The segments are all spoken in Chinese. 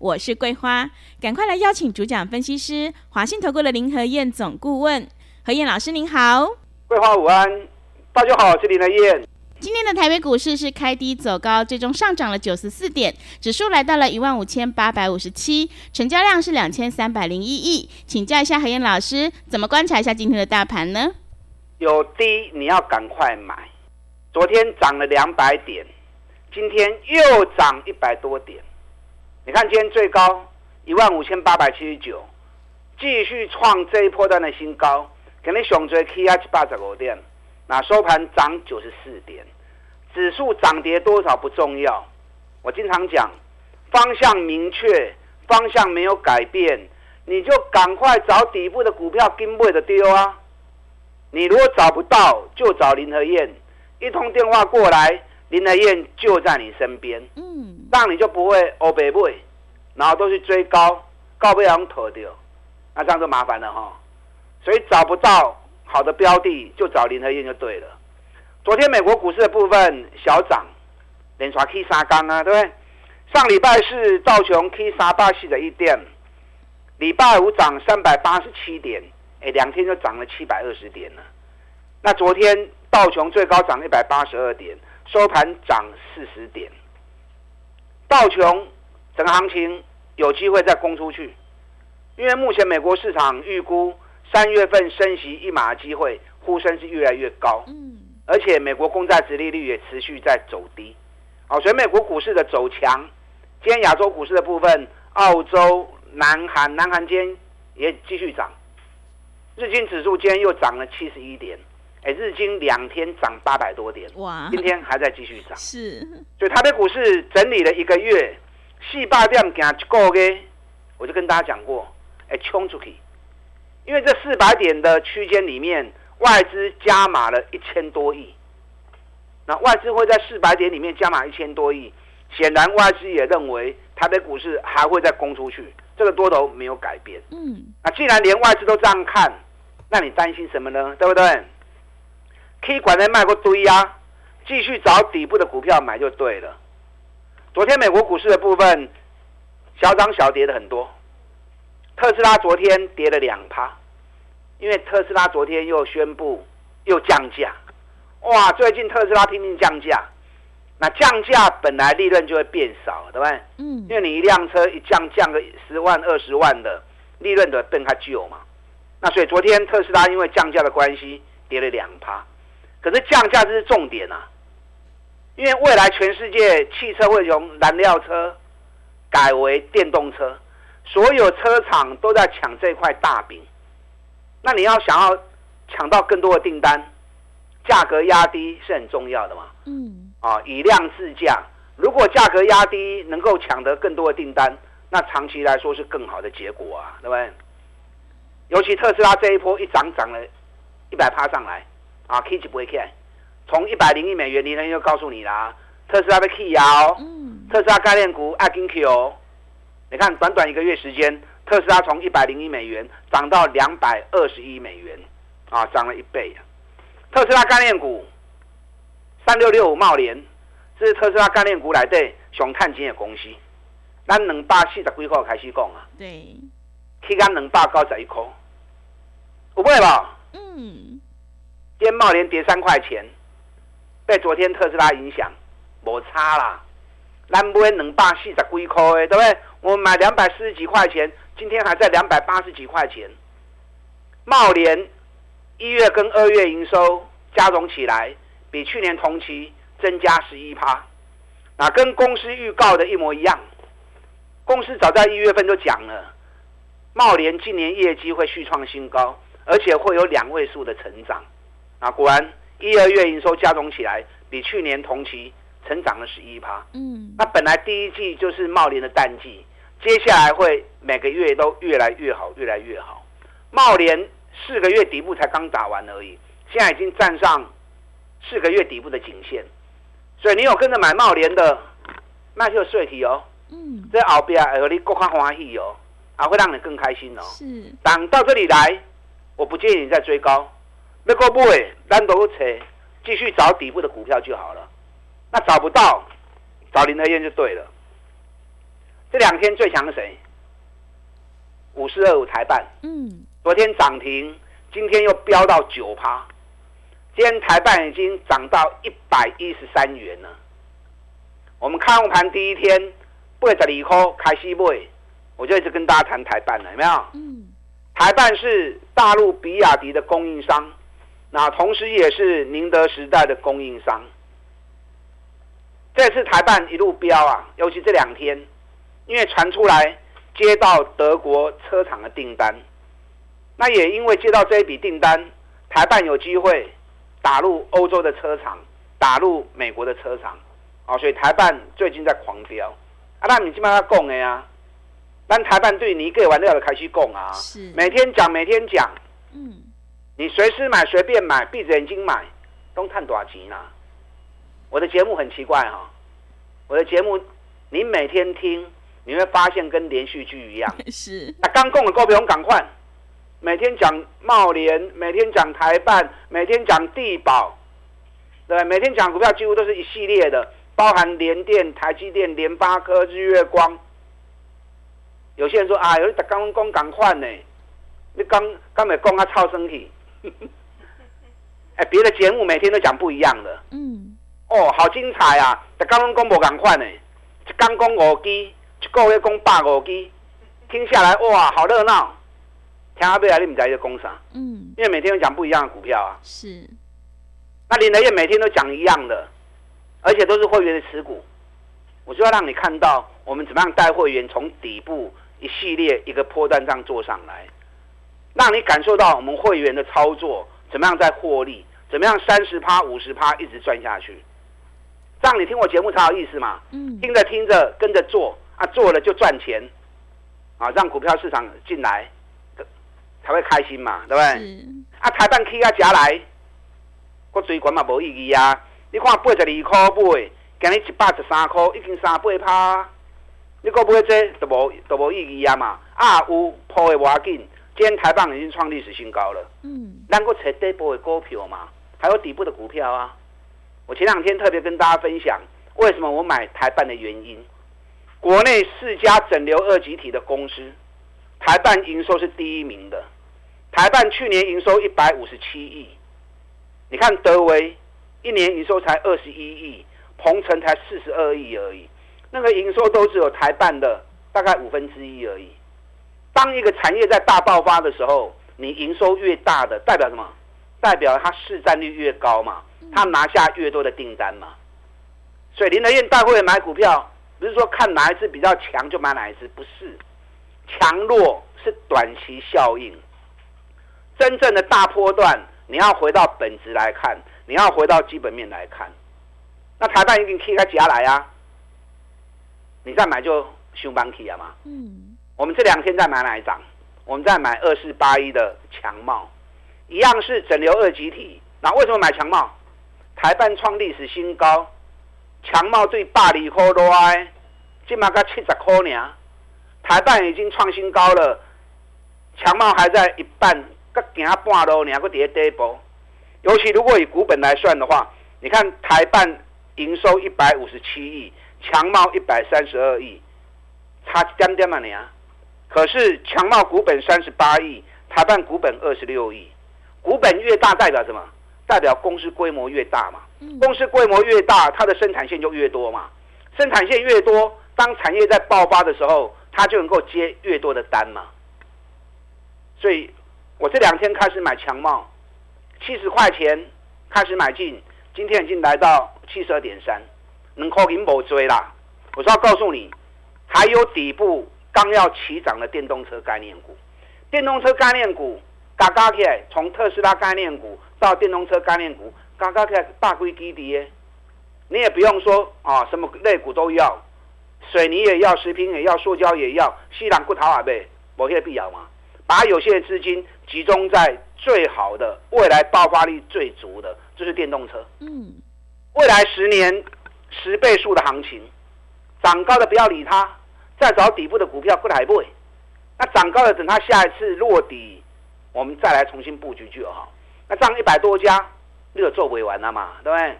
我是桂花，赶快来邀请主讲分析师华信投顾的林和燕总顾问，何燕老师您好，桂花午安，大家好，我是林和燕。今天的台北股市是开低走高，最终上涨了九十四点，指数来到了一万五千八百五十七，成交量是两千三百零一亿，请教一下何燕老师，怎么观察一下今天的大盘呢？有低你要赶快买。昨天涨了两百点，今天又涨一百多点。你看今天最高一万五千八百七十九，继续创这一波段的新高，给你熊追 K 压七八十五点，那收盘涨九十四点，指数涨跌多少不重要。我经常讲，方向明确，方向没有改变，你就赶快找底部的股票跟位的丢啊。你如果找不到，就找林和燕。一通电话过来，林德燕就在你身边，嗯，让你就不会欧北背，然后都去追高，高不要脱掉，那这样就麻烦了哈。所以找不到好的标的，就找林德燕就对了。昨天美国股市的部分小涨，连刷 K 三缸啊，对不对？上礼拜是道琼 K 三八系的一点，礼拜五涨三百八十七点，哎，两天就涨了七百二十点了。那昨天。道琼最高涨一百八十二点，收盘涨四十点。道琼整个行情有机会再攻出去，因为目前美国市场预估三月份升息一码的机会呼声是越来越高。嗯，而且美国公债殖利率也持续在走低。好，所以美国股市的走强，今天亚洲股市的部分，澳洲、南韩、南韩今天也继续涨，日经指数今天又涨了七十一点。哎，日经两天涨八百多点，哇！今天还在继续涨，是。所以台北股市整理了一个月，四百点行一个月，我就跟大家讲过，哎，冲出去，因为这四百点的区间里面，外资加码了一千多亿。那外资会在四百点里面加码一千多亿，显然外资也认为台北股市还会再攻出去，这个多头没有改变。嗯。那既然连外资都这样看，那你担心什么呢？对不对？K 管在卖过堆呀，继续找底部的股票买就对了。昨天美国股市的部分小涨小跌的很多，特斯拉昨天跌了两趴，因为特斯拉昨天又宣布又降价，哇！最近特斯拉拼命降价，那降价本来利润就会变少，对不对？嗯。因为你一辆车一降降个十万二十万的利润的变它旧嘛，那所以昨天特斯拉因为降价的关系跌了两趴。可是降价这是重点啊，因为未来全世界汽车会从燃料车改为电动车，所有车厂都在抢这块大饼。那你要想要抢到更多的订单，价格压低是很重要的嘛。嗯。啊，以量制价，如果价格压低能够抢得更多的订单，那长期来说是更好的结果啊，对不对？尤其特斯拉这一波一涨涨了一百趴上来。啊，K 就不会 K，从一百零一美元，林人又告诉你啦，特斯拉被 K 哦，特斯拉概念股爱跟 K 哦，你看短短一个月时间，特斯拉从一百零一美元涨到两百二十一美元，啊，涨了一倍啊！特斯拉概念股三六六五茂联，这是特斯拉概念股来对熊探金的公司，咱两百四十几块开始讲啊，对，K 干两百九十一块，有买吧？嗯。天茂连跌三块钱，被昨天特斯拉影响，无差啦。咱买两百四十几块的，对不对？我买两百四十几块钱，今天还在两百八十几块钱。茂联一月跟二月营收加总起来，比去年同期增加十一趴，那跟公司预告的一模一样。公司早在一月份就讲了，茂联今年业绩会续创新高，而且会有两位数的成长。啊，果然一二月营收加总起来，比去年同期成长了十一趴。嗯，那本来第一季就是茂联的淡季，接下来会每个月都越来越好，越来越好。茂联四个月底部才刚打完而已，现在已经站上四个月底部的颈线，所以你有跟着买茂联的，那就税体哦。嗯，这后边和你更加欢喜哦，还会让你更开心哦。是，等到这里来，我不建议你再追高，那个不会单独扯，继续找底部的股票就好了。那找不到，找林德燕就对了。这两天最强的谁？五四二五台办，嗯，昨天涨停，今天又飙到九趴，今天台办已经涨到一百一十三元了。我们看盘第一天。八十二块开始买，我就一直跟大家谈台办了，有没有？嗯。台办是大陆比亚迪的供应商，那同时也是宁德时代的供应商。这次台办一路飙啊，尤其这两天，因为传出来接到德国车厂的订单，那也因为接到这一笔订单，台办有机会打入欧洲的车厂，打入美国的车厂，啊，所以台办最近在狂飙。啊，那你起码要供的呀，但台办对你一个玩料的开始供啊，是。每天讲每天讲，嗯，你随时买随便买，闭着眼睛买，都看多少钱呢？我的节目很奇怪哈，我的节目你每天听，你会发现跟连续剧一样，是。啊刚供的股票赶快，每天讲茂联，每天讲台办，每天讲地保，对，每天讲股票几乎都是一系列的。包含联电、台积电、联发科、日月光。有些人说啊，有你刚刚赶快呢，你刚刚没讲啊，超身体。哎，别的节目每天都讲不一样的。嗯。哦，好精彩啊！刚刚公布赶快呢，刚讲五 G，一个月讲八五 G，听下来哇，好热闹。听阿贝来，你们在一个工厂。嗯。因为每天都讲不一样的股票啊。是。那林德燕每天都讲一样的。而且都是会员的持股，我就要让你看到我们怎么样带会员从底部一系列一个波段上做上来，让你感受到我们会员的操作怎么样在获利，怎么样三十趴五十趴一直赚下去，让你听我节目才有意思嘛。嗯。听着听着跟着做啊，做了就赚钱，啊，让股票市场进来，才会开心嘛，对不对？啊，台办 K 啊夹来，我追管嘛无意义啊。你看八十二块买，今日一百十三块，已经三八趴。你讲买这都无都无意义啊嘛？啊有破的要紧，今天台棒已经创历史新高了。嗯，咱个找底部的股票嘛，还有底部的股票啊。我前两天特别跟大家分享，为什么我买台办的原因。国内四家整流二级体的公司，台办营收是第一名的。台办去年营收一百五十七亿，你看德维。一年营收才二十一亿，鹏程才四十二亿而已，那个营收都只有台办的大概五分之一而已。当一个产业在大爆发的时候，你营收越大的代表什么？代表它市占率越高嘛，它拿下越多的订单嘛。所以林德燕大会买股票，不是说看哪一只比较强就买哪一只，不是，强弱是短期效应，真正的大波段你要回到本质来看。你要回到基本面来看，那台办已经开开起来啊，你再买就熊板起啊嘛。嗯，我们这两天在买哪一张？我们在买二四八一的强茂，一样是整流二级体。那为什么买强茂？台办创历史新高，强茂对百里科多埃，起码才七十块呢。台办已经创新高了，强茂还在一半，才行半路呢，搁伫底部。尤其如果以股本来算的话，你看台办营收一百五十七亿，强茂一百三十二亿，差一点点嘛你啊！可是强茂股本三十八亿，台办股本二十六亿，股本越大代表什么？代表公司规模越大嘛。公司规模越大，它的生产线就越多嘛。生产线越多，当产业在爆发的时候，它就能够接越多的单嘛。所以我这两天开始买强茂。七十块钱开始买进，今天已经来到七十二点三，能扣银不追啦。我是要告诉你，还有底部刚要起涨的电动车概念股，电动车概念股嘎嘎起来，从特斯拉概念股到电动车概念股，嘎嘎起来大规基底耶。你也不用说啊，什么类股都要，水泥也要，食品也要，塑胶也要，西兰骨头啊呗，某些必要嘛。把有限的资金集中在最好的、未来爆发力最足的，就是电动车。嗯，未来十年十倍数的行情，涨高的不要理它，再找底部的股票不来买。那涨高了等它下一次落底，我们再来重新布局就好。那涨一百多家，那个做不完了嘛，对不对？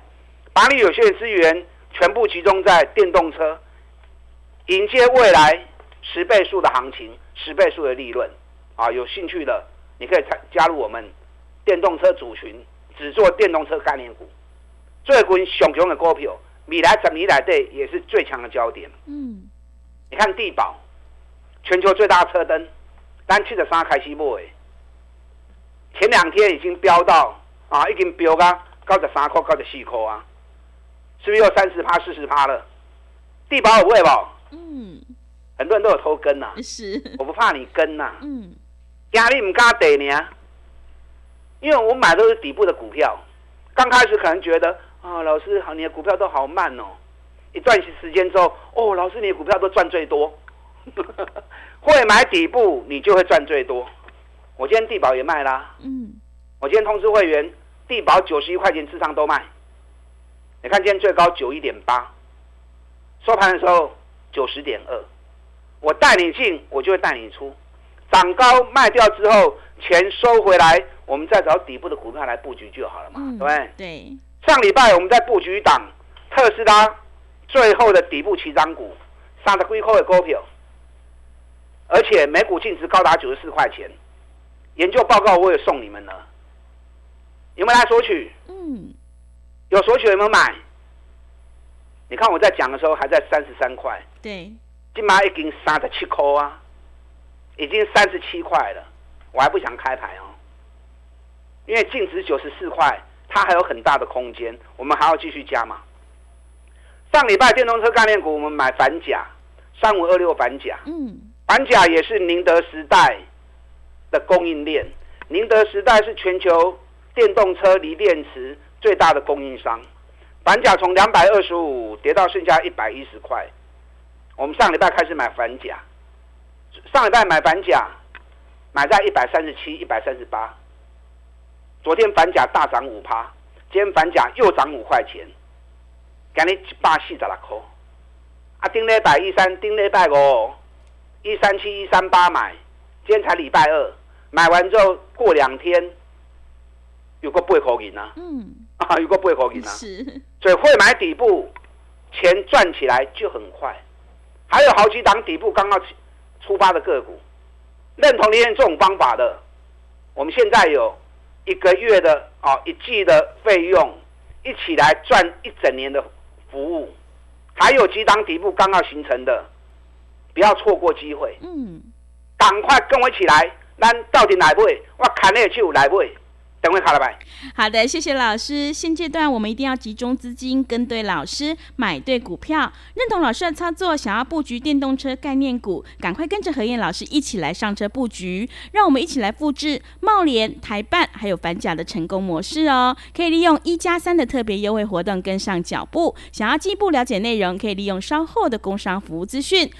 把你有限资源全部集中在电动车，迎接未来十倍数的行情，十倍数的利润。啊，有兴趣的你可以参加入我们电动车组群，只做电动车概念股，最近熊熊的股票，米来整米来对也是最强的焦点。嗯，你看地保，全球最大车灯，单去的三开始买，前两天已经飙到啊，已经飙到高十三块、高十四块啊，是不是又三十趴、四十趴了？地保有会不？嗯，很多人都有偷跟呐，是，我不怕你跟呐，嗯。压力唔加得呢，因为我买都是底部的股票，刚开始可能觉得啊，老师好，你的股票都好慢哦。一段时间之后，哦，老师你的股票都赚最多，会买底部你就会赚最多。我今天地保也卖啦，嗯，我今天通知会员，地保九十一块钱至上都卖。你看今天最高九一点八，收盘的时候九十点二，我带你进，我就会带你出。涨高卖掉之后，钱收回来，我们再找底部的股票来布局就好了嘛，对不对？对。上礼拜我们在布局档特斯拉最后的底部起涨股，三十几块的股票，而且每股净值高达九十四块钱。研究报告我也送你们了，有没有来索取？嗯。有索取有没有买？你看我在讲的时候还在三十三块，对。今码已经三十七块啊。已经三十七块了，我还不想开牌哦，因为净值九十四块，它还有很大的空间，我们还要继续加嘛。上礼拜电动车概念股，我们买反甲三五二六反甲，嗯，反甲也是宁德时代的供应链，宁德时代是全球电动车锂电池最大的供应商，反甲从两百二十五跌到剩下一百一十块，我们上礼拜开始买反甲。上礼拜买反甲，买在一百三十七、一百三十八。昨天反甲大涨五趴，今天反甲又涨五块钱，今日一百四十六块。啊，顶礼拜一三，顶礼拜五一三七、一三八买，今天才礼拜二，买完之后过两天，有个八块银啊。嗯。啊，有个八块银啊。是。所以会买底部，钱赚起来就很快。还有好几档底部刚刚。出发的个股，认同你用这种方法的，我们现在有一个月的啊一季的费用，一起来赚一整年的服务，还有几档底部刚要形成的，不要错过机会，嗯，赶快跟我一起来，咱到底来不？我看你就来不？等会好了吧。好的，谢谢老师。现阶段我们一定要集中资金，跟对老师，买对股票，认同老师的操作。想要布局电动车概念股，赶快跟着何燕老师一起来上车布局。让我们一起来复制茂联、台办还有反甲的成功模式哦。可以利用一加三的特别优惠活动跟上脚步。想要进一步了解内容，可以利用稍后的工商服务资讯。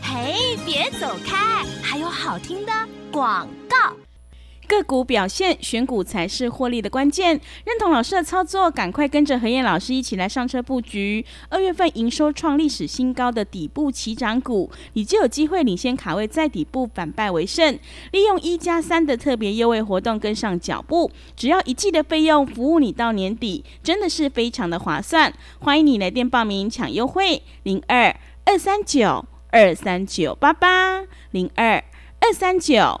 嘿，别走开，还有好听的广告。个股表现，选股才是获利的关键。认同老师的操作，赶快跟着何燕老师一起来上车布局。二月份营收创历史新高，的底部起涨股，你就有机会领先卡位，在底部反败为胜。利用一加三的特别优惠活动，跟上脚步，只要一季的费用，服务你到年底，真的是非常的划算。欢迎你来电报名抢优惠，零二二三九二三九八八零二二三九。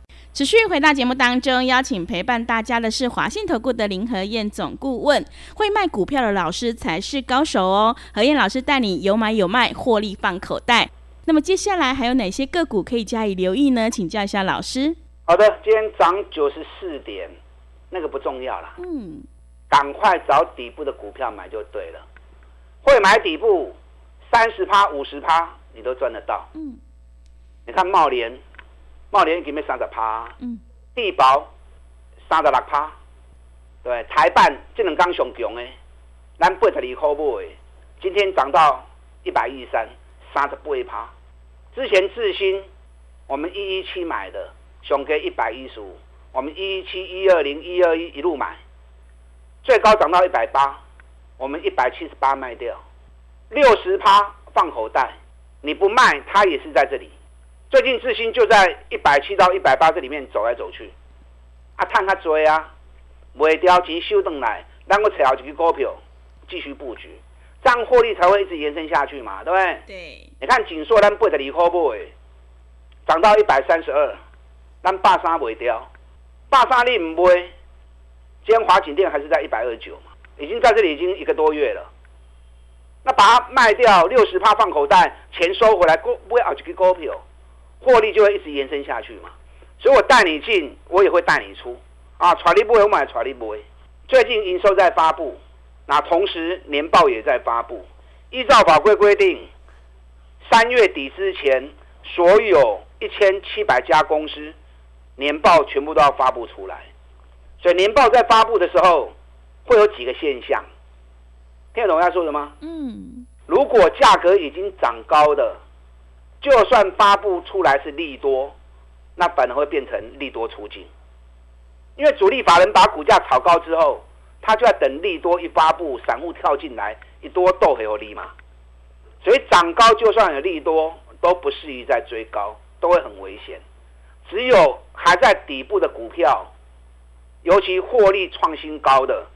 持续回到节目当中，邀请陪伴大家的是华信投顾的林和燕总顾问。会卖股票的老师才是高手哦。何燕老师带你有买有卖，获利放口袋。那么接下来还有哪些个股可以加以留意呢？请教一下老师。好的，今天涨九十四点，那个不重要啦，嗯，赶快找底部的股票买就对了。会买底部三十趴、五十趴，你都赚得到。嗯，你看茂联，茂联已经被三十趴，嗯，地保三十六趴，对，台办这两刚上强的，咱八十二块买的，今天涨到一百一十三，三十八趴。之前智新我们一一七买的，上给一百一十五，我们一一七、一二零、一二一一路买，最高涨到一百八，我们一百七十八卖掉，六十趴放口袋，你不卖，它也是在这里。最近智新就在一百七到一百八这里面走来走去，啊，探较追啊，卖掉钱收回来，咱个找好几个股票继续布局，这样获利才会一直延伸下去嘛，对不对？对，你看锦硕咱八十二块买的，涨到一百三十二，咱八三卖掉，八三你唔买，今天华景店还是在一百二十九嘛，已经在这里已经一个多月了。那把它卖掉，六十趴放口袋，钱收回来，股买好几个股票，获利就会一直延伸下去嘛。所以我带你进，我也会带你出啊。传力不会我买传力不会。最近营收在发布，那同时年报也在发布。依照法规规定，三月底之前，所有一千七百家公司年报全部都要发布出来。所以年报在发布的时候，会有几个现象，听得懂我要说的吗？嗯，如果价格已经涨高的，就算发布出来是利多，那反而会变成利多出尽。因为主力法人把股价炒高之后，他就要等利多一发布，散户跳进来，一多斗很有利嘛。所以涨高就算有利多，都不适宜再追高，都会很危险。只有还在底部的股票，尤其获利创新高的，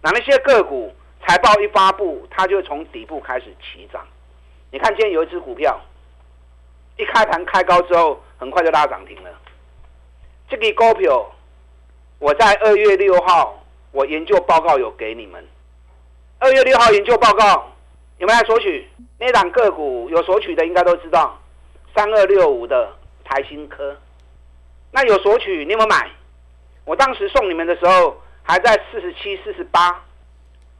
那那些个股财报一发布，它就从底部开始起涨。你看今天有一只股票，一开盘开高之后，很快就拉涨停了。这个股票，我在二月六号我研究报告有给你们。二月六号研究报告有没有来索取？那档个股有索取的应该都知道，三二六五的台新科。那有索取，你有没有买？我当时送你们的时候还在四十七、四十八，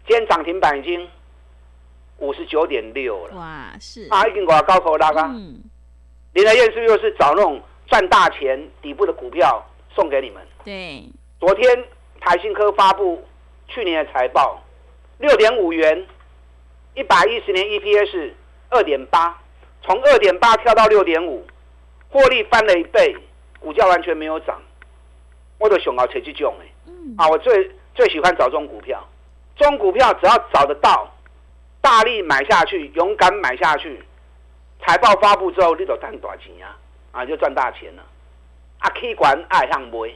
今天涨停板已经五十九点六了。哇，是，啊，已经挂高口拉啊！嗯，林德燕是不是又是找那种赚大钱底部的股票送给你们？对，昨天台新科发布去年的财报，六点五元，一百一十年 EPS 二点八，从二点八跳到六点五，获利翻了一倍，股价完全没有涨。我都想要找这种的嗯，啊，我最最喜欢找这种股票，这种股票只要找得到，大力买下去，勇敢买下去，财报发布之后，你就赚大钱啊，啊，就赚大钱了。啊，K 管爱上买，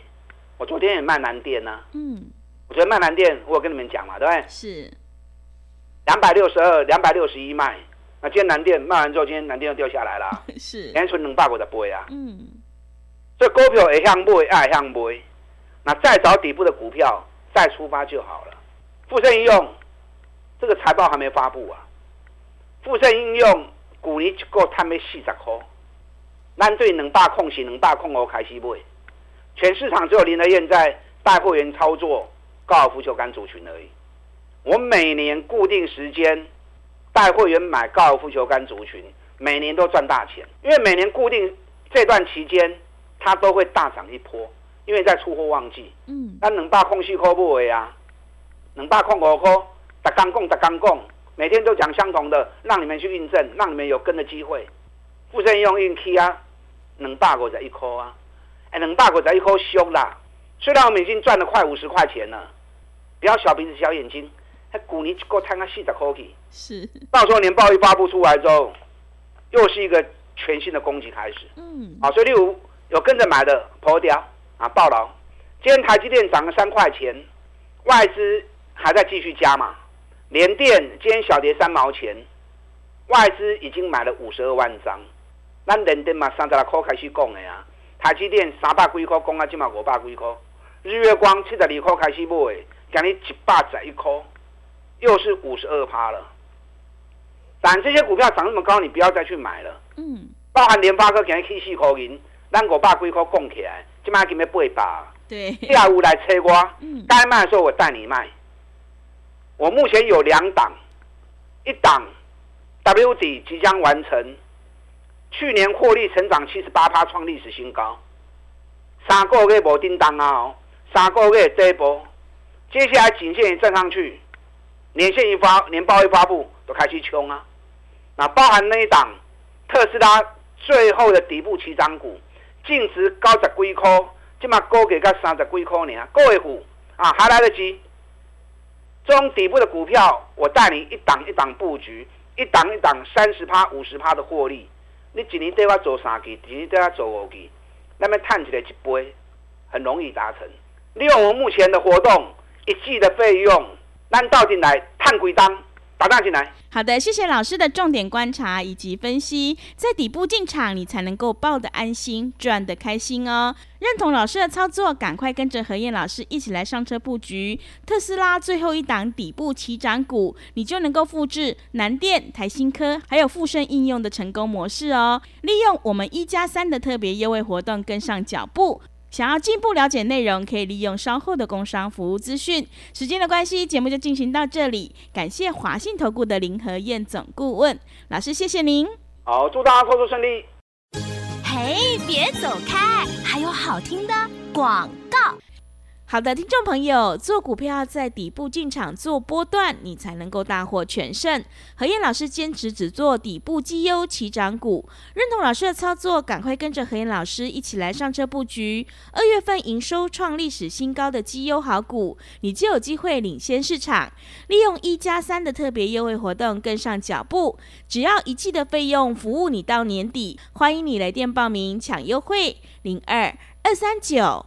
我昨天也卖南电呐、嗯，我觉得卖南电，我有跟你们讲嘛，对不对？是，两百六十二、两百六十一卖，那今天南电卖完之后，今天南电又掉下来了，是今，天存两百五十八啊。嗯，所以股票会向买，爱向买，那再找底部的股票再出发就好了。富盛应用这个财报还没发布啊，富盛应用股年一个探要四十块，咱对两百空是两百空五开始买，全市场只有林德燕在带会员操作高尔夫球杆族群而已。我每年固定时间带会员买高尔夫球杆族群，每年都赚大钱，因为每年固定这段期间它都会大涨一波，因为在出货旺季。嗯，咱两百空四块买的啊，两百空五块，逐刚讲逐刚讲，每天都讲相同的，让你们去印证，让你们有跟的机会。富盛用运气啊，两百五十一颗啊，哎，两百五十一颗凶啦。虽然我们已经赚了快五十块钱了，不要小鼻子小眼睛，还股年一个摊个四十块去。是，到时候年报一发布出来之后，又是一个全新的攻击开始。嗯，啊，所以例如有跟着买的破掉啊，爆牢。今天台积电涨了三块钱，外资还在继续加嘛。联电今天小跌三毛钱，外资已经买了五十二万张。咱联电嘛三十六块开始讲的啊，台积电三百几块，讲啊，今嘛五百几块。日月光七十二块开始买的，今日一百十一块，又是五十二趴了。但这些股票涨那么高，你不要再去买了。嗯，包含联发科今日起四块银，咱五百几块供起来，今麦今日八百。对，下午来催我，嗯，该卖的时候我带你卖。我目前有两档，一档 W 底即将完成，去年获利成长七十八趴，创历史新高。三个月无叮当啊哦，三个月这一波，接下来颈线一站上去，年线一发，年报一发布，都开始冲啊。那包含那一档特斯拉最后的底部起涨股，净值高十几块，即嘛高给个三十几块呢，各位股啊还来得及。中底部的股票，我带你一档一档布局，一档一档三十趴、五十趴的获利。你一年对我做三期，一年对我做五期，那么探起来一倍，很容易达成。利用我们目前的活动，一季的费用，咱倒进来探几单，打单进来。好的，谢谢老师的重点观察以及分析，在底部进场，你才能够抱得安心，赚得开心哦。认同老师的操作，赶快跟着何燕老师一起来上车布局特斯拉最后一档底部起涨股，你就能够复制南电、台新科还有富盛应用的成功模式哦。利用我们一加三的特别优惠活动，跟上脚步。想要进一步了解内容，可以利用稍后的工商服务资讯。时间的关系，节目就进行到这里。感谢华信投顾的林和燕总顾问老师，谢谢您。好，祝大家工作顺利。嘿，别走开，还有好听的广告。好的，听众朋友，做股票在底部进场做波段，你才能够大获全胜。何燕老师坚持只做底部绩优起涨股，认同老师的操作，赶快跟着何燕老师一起来上车布局。二月份营收创历史新高的绩优好股，你就有机会领先市场。利用一加三的特别优惠活动，跟上脚步，只要一季的费用，服务你到年底。欢迎你来电报名抢优惠，零二二三九。